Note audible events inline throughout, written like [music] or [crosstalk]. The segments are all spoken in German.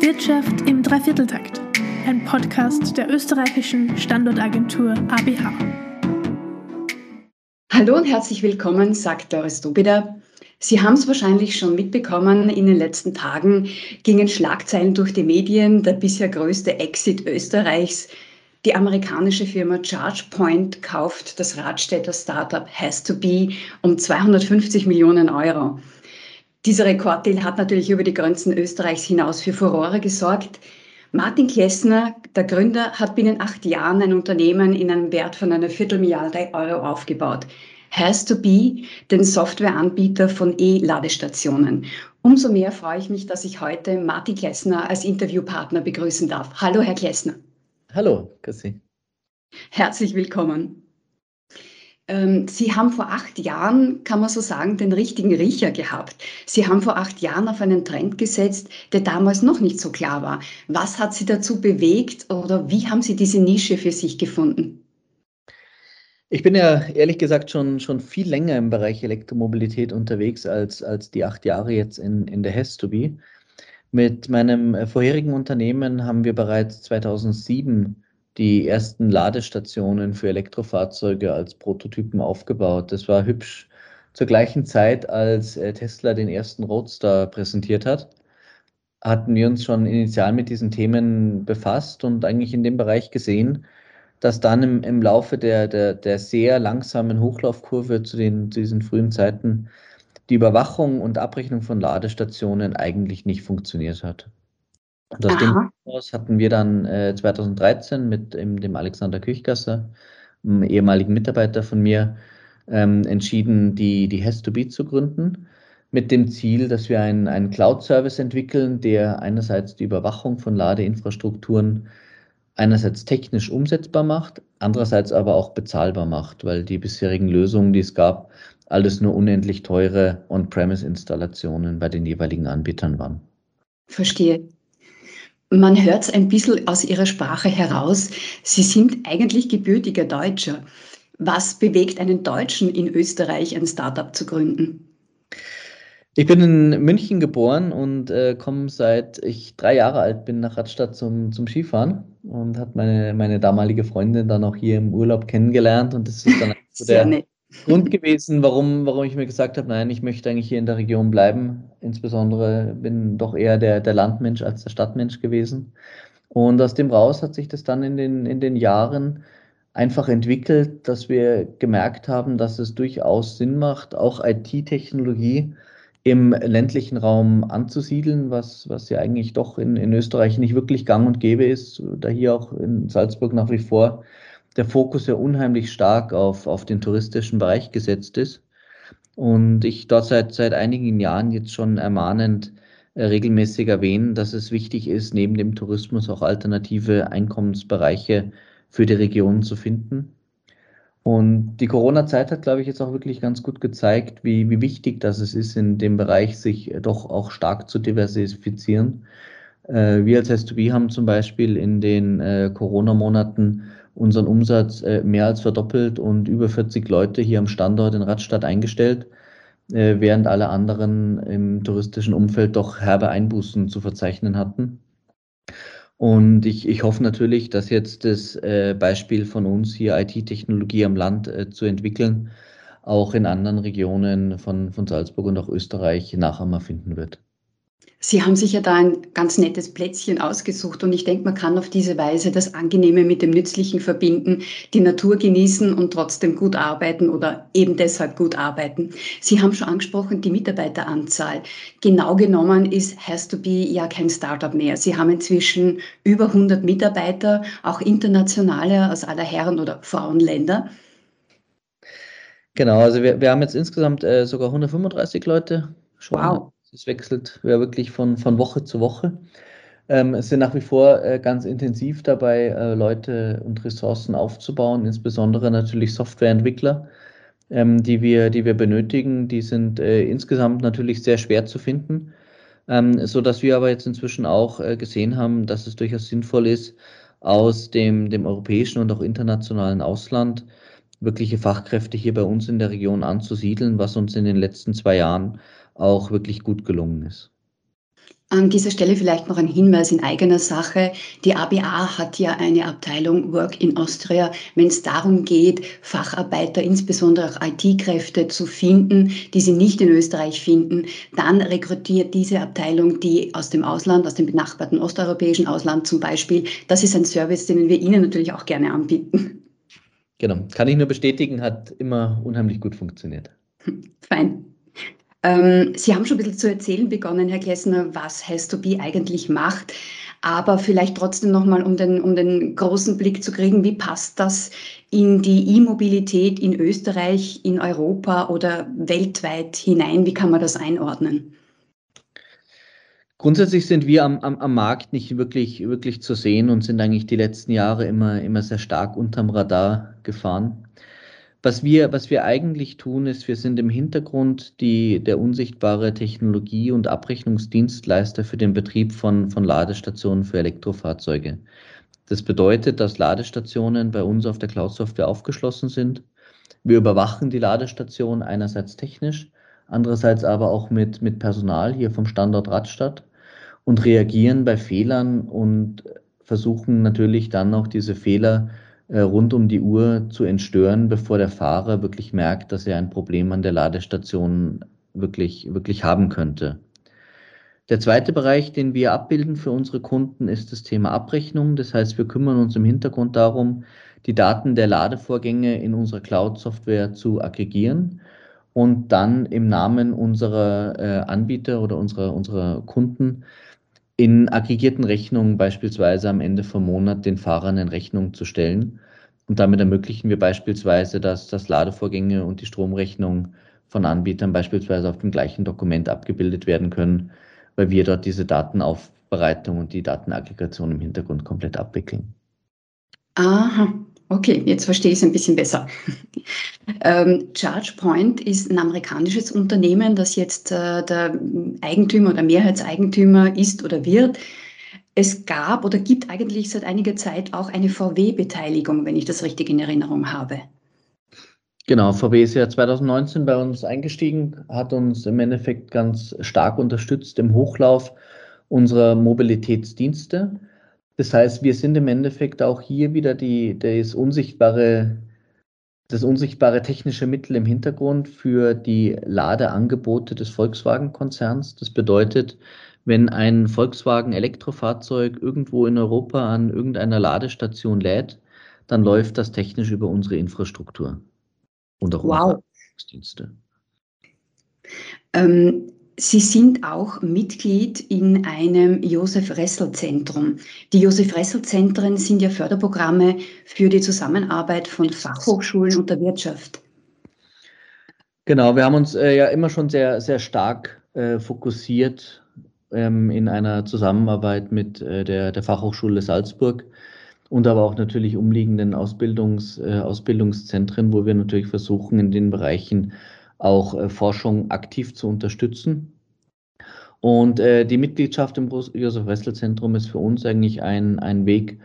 Wirtschaft im Dreivierteltakt, ein Podcast der österreichischen Standortagentur ABH. Hallo und herzlich willkommen, sagt Doris Dobida. Sie haben es wahrscheinlich schon mitbekommen, in den letzten Tagen gingen Schlagzeilen durch die Medien, der bisher größte Exit Österreichs. Die amerikanische Firma ChargePoint kauft das Radstädter Startup Has2Be um 250 Millionen Euro. Dieser Rekorddeal hat natürlich über die Grenzen Österreichs hinaus für Furore gesorgt. Martin Klessner, der Gründer, hat binnen acht Jahren ein Unternehmen in einem Wert von einer Viertelmilliarde Euro aufgebaut. Has to be den Softwareanbieter von E-Ladestationen. Umso mehr freue ich mich, dass ich heute Martin Klessner als Interviewpartner begrüßen darf. Hallo, Herr Klessner. Hallo, Chrissy. Herzlich willkommen. Ähm, Sie haben vor acht Jahren, kann man so sagen, den richtigen Riecher gehabt. Sie haben vor acht Jahren auf einen Trend gesetzt, der damals noch nicht so klar war. Was hat Sie dazu bewegt oder wie haben Sie diese Nische für sich gefunden? Ich bin ja ehrlich gesagt schon, schon viel länger im Bereich Elektromobilität unterwegs als, als die acht Jahre jetzt in, in der Hestoby. Mit meinem äh, vorherigen Unternehmen haben wir bereits 2007 die ersten Ladestationen für Elektrofahrzeuge als Prototypen aufgebaut. Das war hübsch zur gleichen Zeit, als äh, Tesla den ersten Roadster präsentiert hat, hatten wir uns schon initial mit diesen Themen befasst und eigentlich in dem Bereich gesehen, dass dann im, im Laufe der, der, der sehr langsamen Hochlaufkurve zu, den, zu diesen frühen Zeiten die Überwachung und Abrechnung von Ladestationen eigentlich nicht funktioniert hat. Und aus dem heraus hatten wir dann äh, 2013 mit ähm, dem Alexander Küchgasser, einem ehemaligen Mitarbeiter von mir, ähm, entschieden, die, die Has2Be zu gründen, mit dem Ziel, dass wir einen, einen Cloud-Service entwickeln, der einerseits die Überwachung von Ladeinfrastrukturen einerseits technisch umsetzbar macht, andererseits aber auch bezahlbar macht, weil die bisherigen Lösungen, die es gab, alles nur unendlich teure On-Premise-Installationen bei den jeweiligen Anbietern waren. Verstehe. Man hört es ein bisschen aus Ihrer Sprache heraus. Sie sind eigentlich gebürtiger Deutscher. Was bewegt einen Deutschen in Österreich, ein Startup zu gründen? Ich bin in München geboren und äh, komme seit ich drei Jahre alt bin nach Radstadt zum, zum Skifahren und hat meine, meine damalige Freundin dann auch hier im Urlaub kennengelernt und das ist dann [laughs] so der, nett. Grund gewesen, warum, warum ich mir gesagt habe, nein, ich möchte eigentlich hier in der Region bleiben. Insbesondere bin doch eher der, der Landmensch als der Stadtmensch gewesen. Und aus dem raus hat sich das dann in den, in den Jahren einfach entwickelt, dass wir gemerkt haben, dass es durchaus Sinn macht, auch IT-Technologie im ländlichen Raum anzusiedeln, was, was ja eigentlich doch in, in Österreich nicht wirklich gang und gäbe ist, da hier auch in Salzburg nach wie vor der Fokus ja unheimlich stark auf, auf den touristischen Bereich gesetzt ist. Und ich dort seit, seit einigen Jahren jetzt schon ermahnend äh, regelmäßig erwähne, dass es wichtig ist, neben dem Tourismus auch alternative Einkommensbereiche für die Region zu finden. Und die Corona-Zeit hat, glaube ich, jetzt auch wirklich ganz gut gezeigt, wie, wie wichtig das ist, in dem Bereich sich doch auch stark zu diversifizieren. Äh, wir als S2B haben zum Beispiel in den äh, Corona-Monaten unseren Umsatz äh, mehr als verdoppelt und über 40 Leute hier am Standort in Radstadt eingestellt, äh, während alle anderen im touristischen Umfeld doch herbe Einbußen zu verzeichnen hatten. Und ich, ich hoffe natürlich, dass jetzt das äh, Beispiel von uns hier IT-Technologie am Land äh, zu entwickeln, auch in anderen Regionen von, von Salzburg und auch Österreich Nachahmer finden wird. Sie haben sich ja da ein ganz nettes Plätzchen ausgesucht und ich denke, man kann auf diese Weise das Angenehme mit dem Nützlichen verbinden, die Natur genießen und trotzdem gut arbeiten oder eben deshalb gut arbeiten. Sie haben schon angesprochen, die Mitarbeiteranzahl. Genau genommen ist Has2Be ja kein Startup mehr. Sie haben inzwischen über 100 Mitarbeiter, auch internationale aus aller Herren- oder Frauenländer. Genau, also wir, wir haben jetzt insgesamt äh, sogar 135 Leute schon. Wow es wechselt ja wirklich von, von Woche zu Woche. Ähm, es sind nach wie vor äh, ganz intensiv dabei, äh, Leute und Ressourcen aufzubauen, insbesondere natürlich Softwareentwickler, ähm, die, wir, die wir benötigen. Die sind äh, insgesamt natürlich sehr schwer zu finden, ähm, so dass wir aber jetzt inzwischen auch äh, gesehen haben, dass es durchaus sinnvoll ist, aus dem, dem europäischen und auch internationalen Ausland wirkliche Fachkräfte hier bei uns in der Region anzusiedeln, was uns in den letzten zwei Jahren auch wirklich gut gelungen ist. An dieser Stelle vielleicht noch ein Hinweis in eigener Sache. Die ABA hat ja eine Abteilung Work in Austria, wenn es darum geht, Facharbeiter, insbesondere auch IT-Kräfte zu finden, die sie nicht in Österreich finden. Dann rekrutiert diese Abteilung die aus dem Ausland, aus dem benachbarten osteuropäischen Ausland zum Beispiel. Das ist ein Service, den wir Ihnen natürlich auch gerne anbieten. Genau, kann ich nur bestätigen, hat immer unheimlich gut funktioniert. [laughs] Fein. Ähm, Sie haben schon ein bisschen zu erzählen begonnen, Herr Klessner, was Has2Be eigentlich macht. Aber vielleicht trotzdem nochmal, um den, um den großen Blick zu kriegen, wie passt das in die E-Mobilität in Österreich, in Europa oder weltweit hinein? Wie kann man das einordnen? Grundsätzlich sind wir am, am, am Markt nicht wirklich, wirklich zu sehen und sind eigentlich die letzten Jahre immer, immer sehr stark unterm Radar gefahren. Was wir, was wir eigentlich tun, ist, wir sind im Hintergrund die, der unsichtbare Technologie- und Abrechnungsdienstleister für den Betrieb von, von Ladestationen für Elektrofahrzeuge. Das bedeutet, dass Ladestationen bei uns auf der Cloud-Software aufgeschlossen sind. Wir überwachen die Ladestation einerseits technisch, andererseits aber auch mit, mit Personal hier vom Standort Radstadt und reagieren bei Fehlern und versuchen natürlich dann auch diese Fehler äh, rund um die Uhr zu entstören, bevor der Fahrer wirklich merkt, dass er ein Problem an der Ladestation wirklich, wirklich haben könnte. Der zweite Bereich, den wir abbilden für unsere Kunden, ist das Thema Abrechnung. Das heißt, wir kümmern uns im Hintergrund darum, die Daten der Ladevorgänge in unserer Cloud-Software zu aggregieren und dann im Namen unserer äh, Anbieter oder unserer, unserer Kunden in aggregierten Rechnungen beispielsweise am Ende vom Monat den Fahrern in Rechnung zu stellen. Und damit ermöglichen wir beispielsweise, dass das Ladevorgänge und die Stromrechnung von Anbietern beispielsweise auf dem gleichen Dokument abgebildet werden können, weil wir dort diese Datenaufbereitung und die Datenaggregation im Hintergrund komplett abwickeln. Aha, Okay, jetzt verstehe ich es ein bisschen besser. [laughs] ähm, ChargePoint ist ein amerikanisches Unternehmen, das jetzt äh, der Eigentümer oder Mehrheitseigentümer ist oder wird. Es gab oder gibt eigentlich seit einiger Zeit auch eine VW-Beteiligung, wenn ich das richtig in Erinnerung habe. Genau, VW ist ja 2019 bei uns eingestiegen, hat uns im Endeffekt ganz stark unterstützt im Hochlauf unserer Mobilitätsdienste. Das heißt, wir sind im Endeffekt auch hier wieder die, das unsichtbare, das unsichtbare technische Mittel im Hintergrund für die Ladeangebote des Volkswagen-Konzerns. Das bedeutet, wenn ein Volkswagen Elektrofahrzeug irgendwo in Europa an irgendeiner Ladestation lädt, dann läuft das technisch über unsere Infrastruktur und auch wow. unsere Dienste. Ähm, Sie sind auch Mitglied in einem Josef-Ressel-Zentrum. Die Josef-Ressel-Zentren sind ja Förderprogramme für die Zusammenarbeit von Fachhochschulen und der Wirtschaft. Genau, wir haben uns äh, ja immer schon sehr, sehr stark äh, fokussiert ähm, in einer Zusammenarbeit mit äh, der, der Fachhochschule Salzburg und aber auch natürlich umliegenden Ausbildungs, äh, Ausbildungszentren, wo wir natürlich versuchen, in den Bereichen auch äh, Forschung aktiv zu unterstützen. Und äh, die Mitgliedschaft im Josef-Wessel-Zentrum ist für uns eigentlich ein, ein Weg,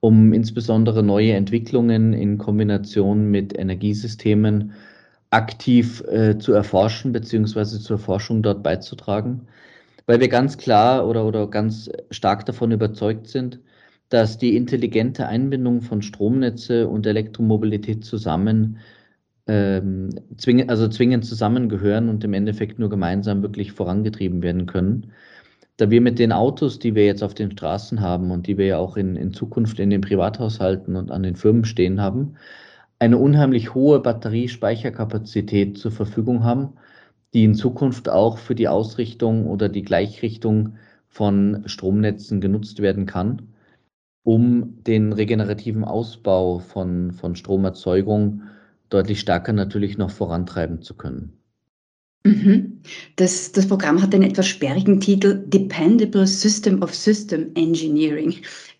um insbesondere neue Entwicklungen in Kombination mit Energiesystemen aktiv äh, zu erforschen beziehungsweise zur Forschung dort beizutragen, weil wir ganz klar oder, oder ganz stark davon überzeugt sind, dass die intelligente Einbindung von Stromnetze und Elektromobilität zusammen ähm, zwingend, also zwingend zusammengehören und im Endeffekt nur gemeinsam wirklich vorangetrieben werden können. Da wir mit den Autos, die wir jetzt auf den Straßen haben und die wir ja auch in, in Zukunft in den Privathaushalten und an den Firmen stehen haben, eine unheimlich hohe Batteriespeicherkapazität zur Verfügung haben, die in Zukunft auch für die Ausrichtung oder die Gleichrichtung von Stromnetzen genutzt werden kann, um den regenerativen Ausbau von, von Stromerzeugung deutlich stärker natürlich noch vorantreiben zu können. Mhm. Das, das Programm hat den etwas sperrigen Titel Dependable System of System Engineering.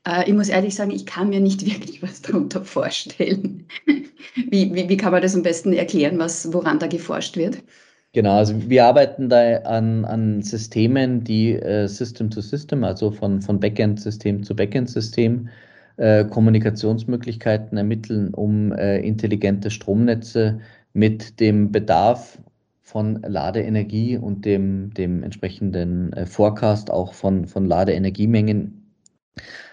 Äh, ich muss ehrlich sagen, ich kann mir nicht [laughs] wirklich was darunter vorstellen. Wie, wie, wie kann man das am besten erklären, was, woran da geforscht wird? Genau, also wir arbeiten da an, an Systemen, die äh, System to System, also von, von Backend-System zu Backend-System äh, Kommunikationsmöglichkeiten ermitteln, um äh, intelligente Stromnetze mit dem Bedarf von Ladeenergie und dem, dem entsprechenden äh, Forecast auch von, von Ladeenergiemengen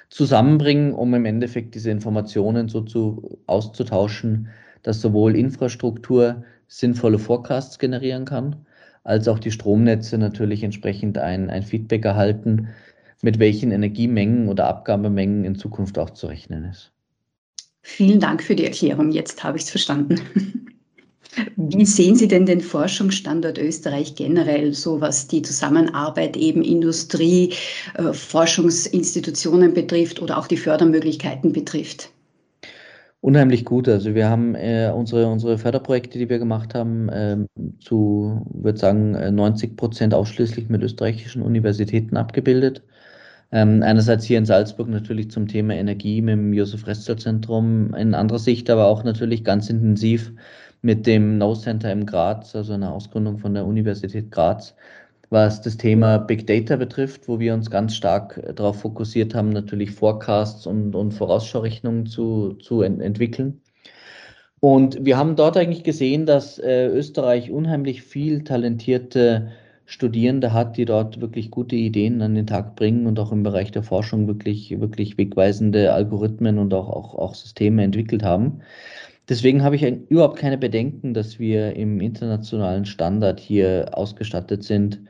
zusammenbringen, um im Endeffekt diese Informationen so zu, auszutauschen, dass sowohl Infrastruktur sinnvolle Forecasts generieren kann, als auch die Stromnetze natürlich entsprechend ein, ein Feedback erhalten, mit welchen Energiemengen oder Abgabemengen in Zukunft auch zu rechnen ist. Vielen Dank für die Erklärung. Jetzt habe ich es verstanden. [laughs] Wie sehen Sie denn den Forschungsstandort Österreich generell, so was die Zusammenarbeit eben Industrie, äh, Forschungsinstitutionen betrifft oder auch die Fördermöglichkeiten betrifft? Unheimlich gut. Also wir haben äh, unsere, unsere Förderprojekte, die wir gemacht haben, äh, zu, würde sagen, 90 äh, Prozent ausschließlich mit österreichischen Universitäten abgebildet. Ähm, einerseits hier in Salzburg natürlich zum Thema Energie mit dem Josef-Restel-Zentrum, in anderer Sicht aber auch natürlich ganz intensiv mit dem No Center im Graz, also einer Ausgründung von der Universität Graz, was das Thema Big Data betrifft, wo wir uns ganz stark darauf fokussiert haben, natürlich Forecasts und, und Vorausschaurechnungen zu, zu ent entwickeln. Und wir haben dort eigentlich gesehen, dass äh, Österreich unheimlich viel talentierte Studierende hat, die dort wirklich gute Ideen an den Tag bringen und auch im Bereich der Forschung wirklich, wirklich wegweisende Algorithmen und auch, auch, auch Systeme entwickelt haben. Deswegen habe ich überhaupt keine Bedenken, dass wir im internationalen Standard hier ausgestattet sind,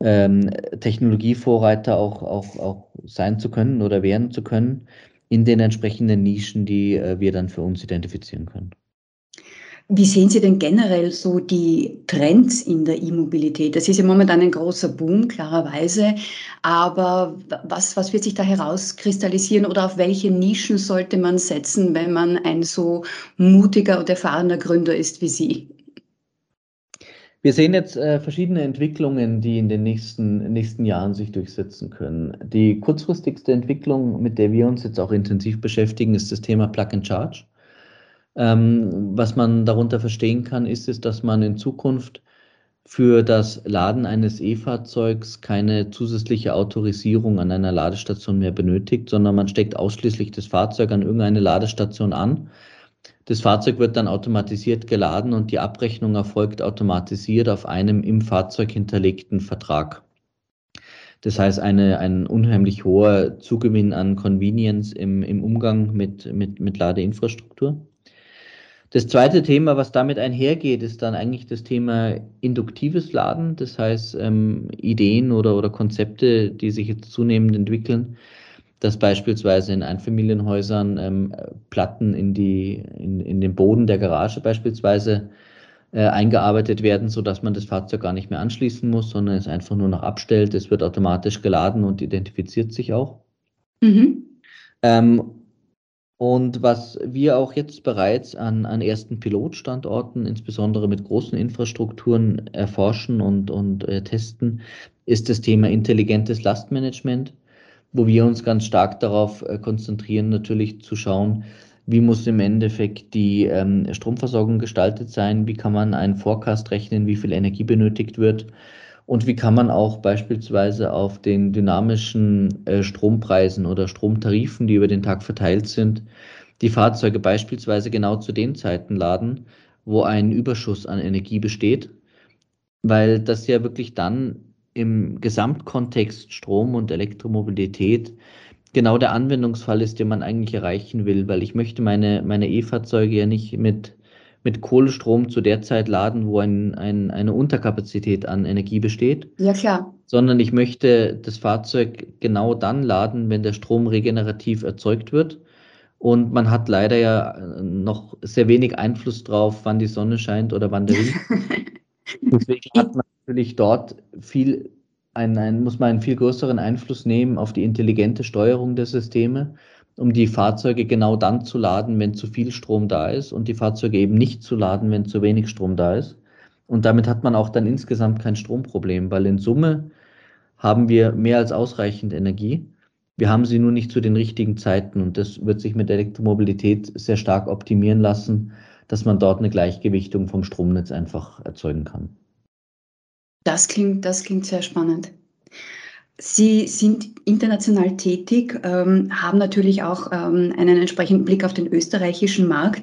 ähm, Technologievorreiter auch, auch, auch sein zu können oder werden zu können in den entsprechenden Nischen, die äh, wir dann für uns identifizieren können. Wie sehen Sie denn generell so die Trends in der E-Mobilität? Das ist ja momentan ein großer Boom, klarerweise. Aber was, was wird sich da herauskristallisieren oder auf welche Nischen sollte man setzen, wenn man ein so mutiger und erfahrener Gründer ist wie Sie? Wir sehen jetzt äh, verschiedene Entwicklungen, die in den nächsten, nächsten Jahren sich durchsetzen können. Die kurzfristigste Entwicklung, mit der wir uns jetzt auch intensiv beschäftigen, ist das Thema Plug and Charge. Ähm, was man darunter verstehen kann, ist es, dass man in Zukunft für das Laden eines E-Fahrzeugs keine zusätzliche Autorisierung an einer Ladestation mehr benötigt, sondern man steckt ausschließlich das Fahrzeug an irgendeine Ladestation an. Das Fahrzeug wird dann automatisiert geladen und die Abrechnung erfolgt automatisiert auf einem im Fahrzeug hinterlegten Vertrag. Das heißt, eine, ein unheimlich hoher Zugewinn an Convenience im, im Umgang mit, mit, mit Ladeinfrastruktur. Das zweite Thema, was damit einhergeht, ist dann eigentlich das Thema induktives Laden. Das heißt, ähm, Ideen oder, oder Konzepte, die sich jetzt zunehmend entwickeln, dass beispielsweise in Einfamilienhäusern ähm, Platten in, die, in, in den Boden der Garage beispielsweise äh, eingearbeitet werden, sodass man das Fahrzeug gar nicht mehr anschließen muss, sondern es einfach nur noch abstellt. Es wird automatisch geladen und identifiziert sich auch. Mhm. Ähm, und was wir auch jetzt bereits an, an ersten Pilotstandorten, insbesondere mit großen Infrastrukturen, erforschen und, und äh, testen, ist das Thema intelligentes Lastmanagement, wo wir uns ganz stark darauf äh, konzentrieren, natürlich zu schauen, wie muss im Endeffekt die ähm, Stromversorgung gestaltet sein, wie kann man einen Forecast rechnen, wie viel Energie benötigt wird und wie kann man auch beispielsweise auf den dynamischen äh, Strompreisen oder Stromtarifen, die über den Tag verteilt sind, die Fahrzeuge beispielsweise genau zu den Zeiten laden, wo ein Überschuss an Energie besteht, weil das ja wirklich dann im Gesamtkontext Strom und Elektromobilität genau der Anwendungsfall ist, den man eigentlich erreichen will, weil ich möchte meine, meine E-Fahrzeuge ja nicht mit mit Kohlestrom zu der Zeit laden, wo ein, ein, eine Unterkapazität an Energie besteht. Ja, klar. Sondern ich möchte das Fahrzeug genau dann laden, wenn der Strom regenerativ erzeugt wird. Und man hat leider ja noch sehr wenig Einfluss drauf, wann die Sonne scheint oder wann der Wind. [laughs] Deswegen hat man natürlich dort viel, ein, ein, muss man einen viel größeren Einfluss nehmen auf die intelligente Steuerung der Systeme um die Fahrzeuge genau dann zu laden, wenn zu viel Strom da ist und die Fahrzeuge eben nicht zu laden, wenn zu wenig Strom da ist. Und damit hat man auch dann insgesamt kein Stromproblem, weil in Summe haben wir mehr als ausreichend Energie. Wir haben sie nur nicht zu den richtigen Zeiten und das wird sich mit Elektromobilität sehr stark optimieren lassen, dass man dort eine Gleichgewichtung vom Stromnetz einfach erzeugen kann. Das klingt, das klingt sehr spannend. Sie sind international tätig, ähm, haben natürlich auch ähm, einen entsprechenden Blick auf den österreichischen Markt.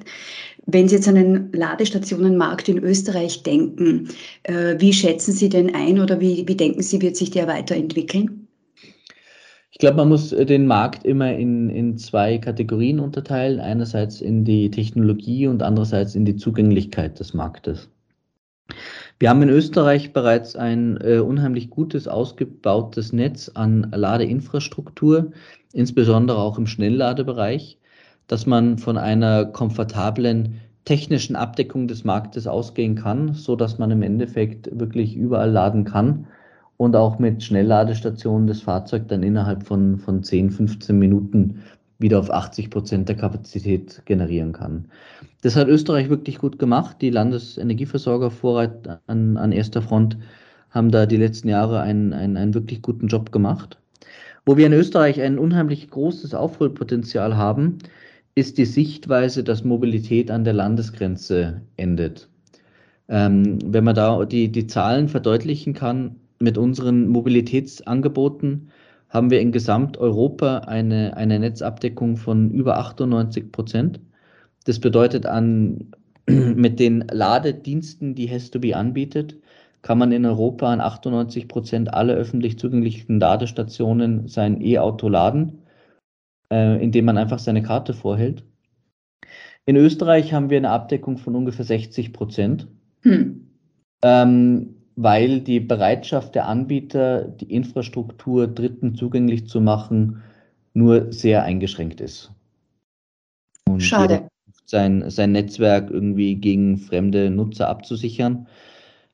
Wenn Sie jetzt an den Ladestationenmarkt in Österreich denken, äh, wie schätzen Sie den ein oder wie, wie denken Sie, wird sich der weiterentwickeln? Ich glaube, man muss äh, den Markt immer in, in zwei Kategorien unterteilen. Einerseits in die Technologie und andererseits in die Zugänglichkeit des Marktes. Wir haben in Österreich bereits ein äh, unheimlich gutes, ausgebautes Netz an Ladeinfrastruktur, insbesondere auch im Schnellladebereich dass man von einer komfortablen technischen Abdeckung des Marktes ausgehen kann, so dass man im Endeffekt wirklich überall laden kann und auch mit Schnellladestationen das Fahrzeug dann innerhalb von, von 10, 15 Minuten wieder auf 80 Prozent der Kapazität generieren kann. Das hat Österreich wirklich gut gemacht. Die Landesenergieversorger Vorreit an, an erster Front haben da die letzten Jahre einen, einen, einen wirklich guten Job gemacht. Wo wir in Österreich ein unheimlich großes Aufholpotenzial haben, ist die Sichtweise, dass Mobilität an der Landesgrenze endet. Ähm, wenn man da die, die Zahlen verdeutlichen kann, mit unseren Mobilitätsangeboten haben wir in Gesamteuropa eine, eine Netzabdeckung von über 98 Prozent. Das bedeutet, an, [clears throat] mit den Ladediensten, die Hestobi anbietet, kann man in Europa an 98 Prozent aller öffentlich zugänglichen Ladestationen sein E-Auto laden äh, indem man einfach seine Karte vorhält. In Österreich haben wir eine Abdeckung von ungefähr 60 Prozent, hm. ähm, weil die Bereitschaft der Anbieter, die Infrastruktur Dritten zugänglich zu machen, nur sehr eingeschränkt ist. Und Schade. Sein, sein Netzwerk irgendwie gegen fremde Nutzer abzusichern,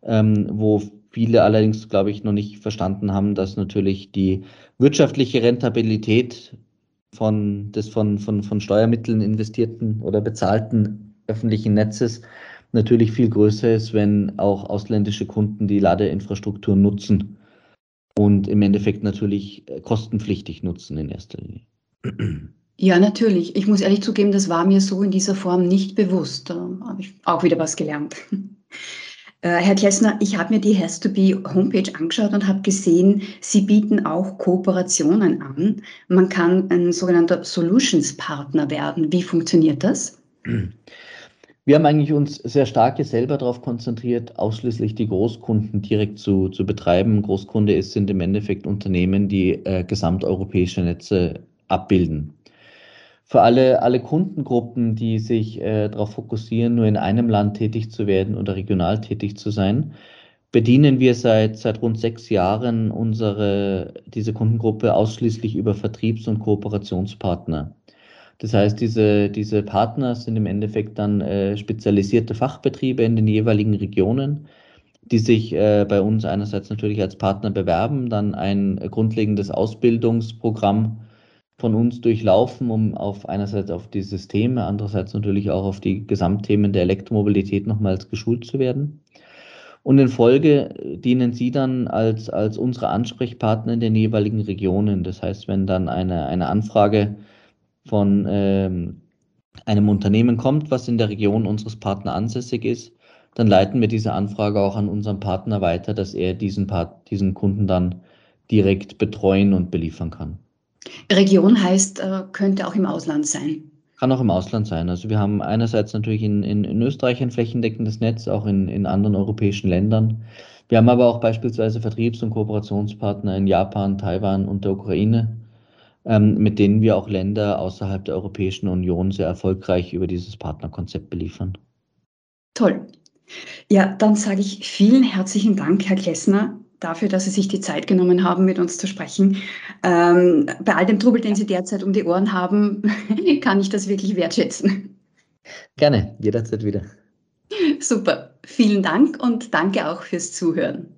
ähm, wo viele allerdings, glaube ich, noch nicht verstanden haben, dass natürlich die wirtschaftliche Rentabilität von, des von, von, von Steuermitteln investierten oder bezahlten öffentlichen Netzes natürlich viel größer ist, wenn auch ausländische Kunden die Ladeinfrastruktur nutzen und im Endeffekt natürlich äh, kostenpflichtig nutzen in erster Linie. Ja, natürlich. Ich muss ehrlich zugeben, das war mir so in dieser Form nicht bewusst. Da habe ich auch wieder was gelernt. [laughs] Äh, Herr Klessner, ich habe mir die Has to Be Homepage angeschaut und habe gesehen, Sie bieten auch Kooperationen an. Man kann ein sogenannter Solutions Partner werden. Wie funktioniert das? [clears throat] Wir haben eigentlich uns sehr stark selber darauf konzentriert, ausschließlich die Großkunden direkt zu, zu betreiben. Großkunde ist, sind im Endeffekt Unternehmen, die äh, gesamteuropäische Netze abbilden für alle, alle Kundengruppen, die sich äh, darauf fokussieren, nur in einem Land tätig zu werden oder regional tätig zu sein, bedienen wir seit, seit rund sechs Jahren unsere, diese Kundengruppe ausschließlich über Vertriebs- und Kooperationspartner. Das heißt, diese, diese Partner sind im Endeffekt dann äh, spezialisierte Fachbetriebe in den jeweiligen Regionen, die sich äh, bei uns einerseits natürlich als Partner bewerben, dann ein grundlegendes Ausbildungsprogramm von uns durchlaufen, um auf einerseits auf die Systeme, andererseits natürlich auch auf die Gesamtthemen der Elektromobilität nochmals geschult zu werden. Und in Folge dienen Sie dann als, als unsere Ansprechpartner in den jeweiligen Regionen. Das heißt, wenn dann eine, eine Anfrage von ähm, einem Unternehmen kommt, was in der Region unseres Partners ansässig ist, dann leiten wir diese Anfrage auch an unseren Partner weiter, dass er diesen, Part, diesen Kunden dann direkt betreuen und beliefern kann. Region heißt, äh, könnte auch im Ausland sein. Kann auch im Ausland sein. Also wir haben einerseits natürlich in, in, in Österreich ein flächendeckendes Netz, auch in, in anderen europäischen Ländern. Wir haben aber auch beispielsweise Vertriebs- und Kooperationspartner in Japan, Taiwan und der Ukraine, mit denen wir auch Länder außerhalb der Europäischen Union sehr erfolgreich über dieses Partnerkonzept beliefern. Toll. Ja, dann sage ich vielen herzlichen Dank, Herr Klessner, dafür, dass Sie sich die Zeit genommen haben, mit uns zu sprechen. Ähm, bei all dem Trubel, den Sie derzeit um die Ohren haben, [laughs] kann ich das wirklich wertschätzen. Gerne, jederzeit wieder. Super, vielen Dank und danke auch fürs Zuhören.